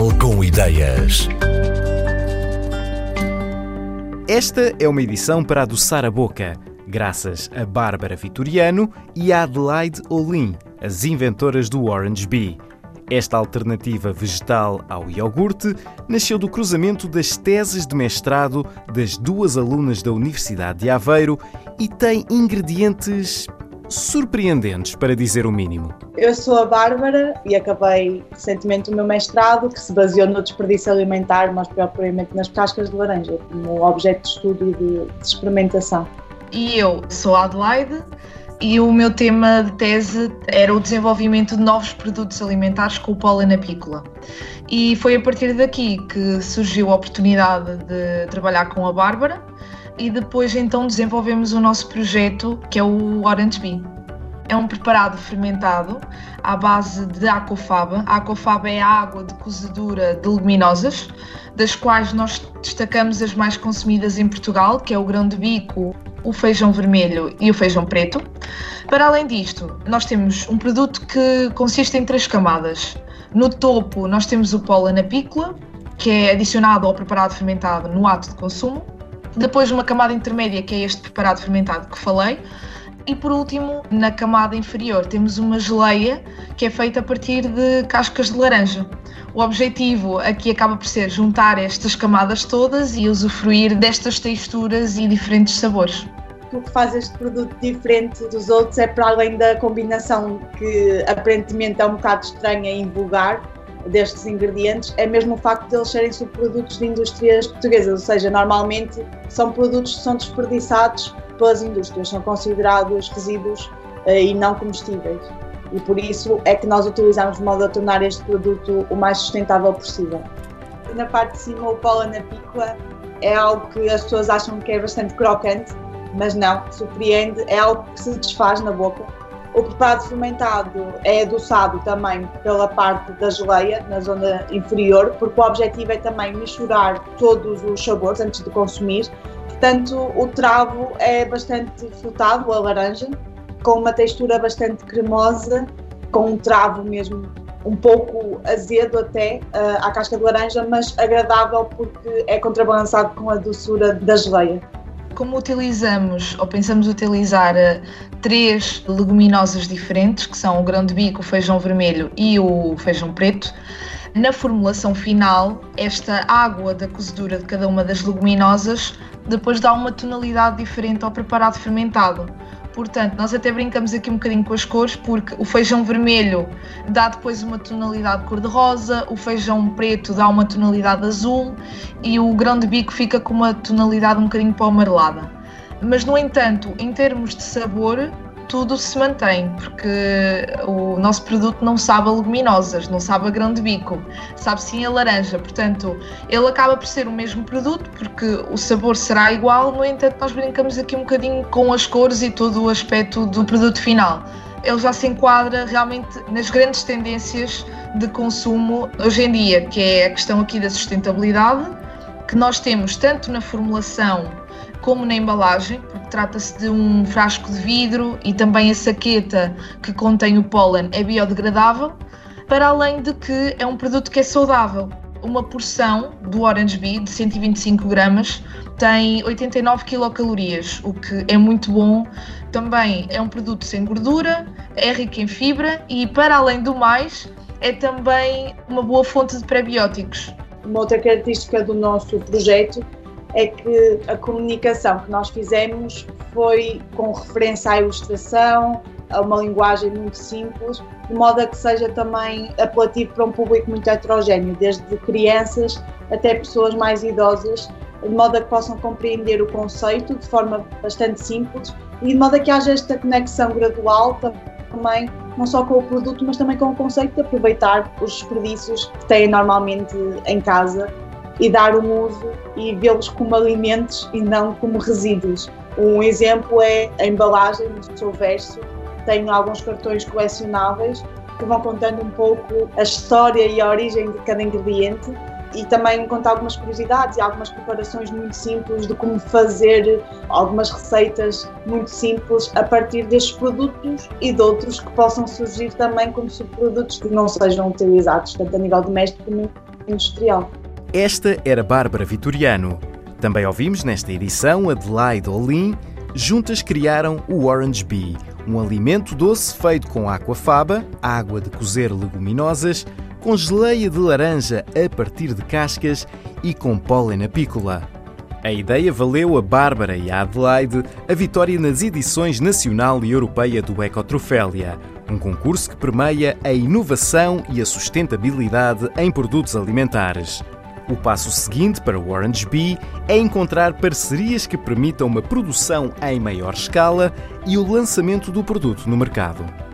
Jornal com Ideias. Esta é uma edição para adoçar a boca, graças a Bárbara Vitoriano e a Adelaide Olin, as inventoras do Orange Bee. Esta alternativa vegetal ao iogurte nasceu do cruzamento das teses de mestrado das duas alunas da Universidade de Aveiro e tem ingredientes surpreendentes, para dizer o mínimo. Eu sou a Bárbara e acabei recentemente o meu mestrado, que se baseou no desperdício alimentar, mais propriamente nas cascas de laranja, como objeto de estudo e de, de experimentação. E eu sou a Adelaide e o meu tema de tese era o desenvolvimento de novos produtos alimentares com o pólen apícola. E foi a partir daqui que surgiu a oportunidade de trabalhar com a Bárbara e depois então desenvolvemos o nosso projeto que é o Orange Bee. É um preparado fermentado à base de aquafaba. A aquafaba é a água de cozedura de leguminosas, das quais nós destacamos as mais consumidas em Portugal, que é o grão de bico, o feijão vermelho e o feijão preto. Para além disto, nós temos um produto que consiste em três camadas. No topo, nós temos o pólen apícola, que é adicionado ao preparado fermentado no ato de consumo. Depois, uma camada intermédia, que é este preparado fermentado que falei. E por último, na camada inferior, temos uma geleia que é feita a partir de cascas de laranja. O objetivo aqui acaba por ser juntar estas camadas todas e usufruir destas texturas e diferentes sabores. O que faz este produto diferente dos outros é para além da combinação que aparentemente é um bocado estranha e vulgar destes ingredientes, é mesmo o facto de eles serem subprodutos de indústrias portuguesas, ou seja, normalmente são produtos que são desperdiçados pelas indústrias, são considerados resíduos eh, e não comestíveis e por isso é que nós utilizamos de modo a tornar este produto o mais sustentável possível. Na parte de cima, o pólen apícola é algo que as pessoas acham que é bastante crocante, mas não, surpreende, é algo que se desfaz na boca. O preparado fermentado é adoçado também pela parte da geleia, na zona inferior, porque o objetivo é também misturar todos os sabores antes de consumir. Portanto, o travo é bastante frutado, a laranja, com uma textura bastante cremosa, com um travo mesmo um pouco azedo até uh, à casca de laranja, mas agradável porque é contrabalançado com a doçura da geleia. Como utilizamos ou pensamos utilizar uh, três leguminosas diferentes, que são o grão de bico, o feijão vermelho e o feijão preto, na formulação final, esta água da cozedura de cada uma das leguminosas depois dá uma tonalidade diferente ao preparado fermentado. Portanto, nós até brincamos aqui um bocadinho com as cores, porque o feijão vermelho dá depois uma tonalidade cor-de-rosa, o feijão preto dá uma tonalidade azul e o grão de bico fica com uma tonalidade um bocadinho para amarelada. Mas, no entanto, em termos de sabor, tudo se mantém, porque o nosso produto não sabe a leguminosas, não sabe a grão de bico, sabe sim a laranja. Portanto, ele acaba por ser o mesmo produto, porque o sabor será igual, no entanto, nós brincamos aqui um bocadinho com as cores e todo o aspecto do produto final. Ele já se enquadra realmente nas grandes tendências de consumo hoje em dia, que é a questão aqui da sustentabilidade, que nós temos tanto na formulação como na embalagem, porque trata-se de um frasco de vidro e também a saqueta que contém o pólen é biodegradável, para além de que é um produto que é saudável. Uma porção do Orange Bee de 125 gramas tem 89 quilocalorias, o que é muito bom. Também é um produto sem gordura, é rico em fibra e, para além do mais, é também uma boa fonte de prebióticos. Uma outra característica do nosso projeto é que a comunicação que nós fizemos foi com referência à ilustração, a uma linguagem muito simples, de modo a que seja também apelativo para um público muito heterogéneo, desde crianças até pessoas mais idosas, de modo a que possam compreender o conceito de forma bastante simples e de modo a que haja esta conexão gradual também, não só com o produto, mas também com o conceito de aproveitar os desperdícios que têm normalmente em casa e dar um uso e vê-los como alimentos e não como resíduos. Um exemplo é a embalagem do seu verso, tem alguns cartões colecionáveis que vão contando um pouco a história e a origem de cada ingrediente e também conta algumas curiosidades e algumas preparações muito simples de como fazer algumas receitas muito simples a partir destes produtos e de outros que possam surgir também como subprodutos que não sejam utilizados tanto a nível doméstico como industrial. Esta era Bárbara Vitoriano. Também ouvimos nesta edição Adelaide Olin. Juntas criaram o Orange Bee, um alimento doce feito com aquafaba, água de cozer leguminosas, com geleia de laranja a partir de cascas e com pólen apícola. A ideia valeu a Bárbara e a Adelaide a vitória nas edições nacional e europeia do Ecotrofélia, um concurso que permeia a inovação e a sustentabilidade em produtos alimentares. O passo seguinte para o Orange Bee é encontrar parcerias que permitam uma produção em maior escala e o lançamento do produto no mercado.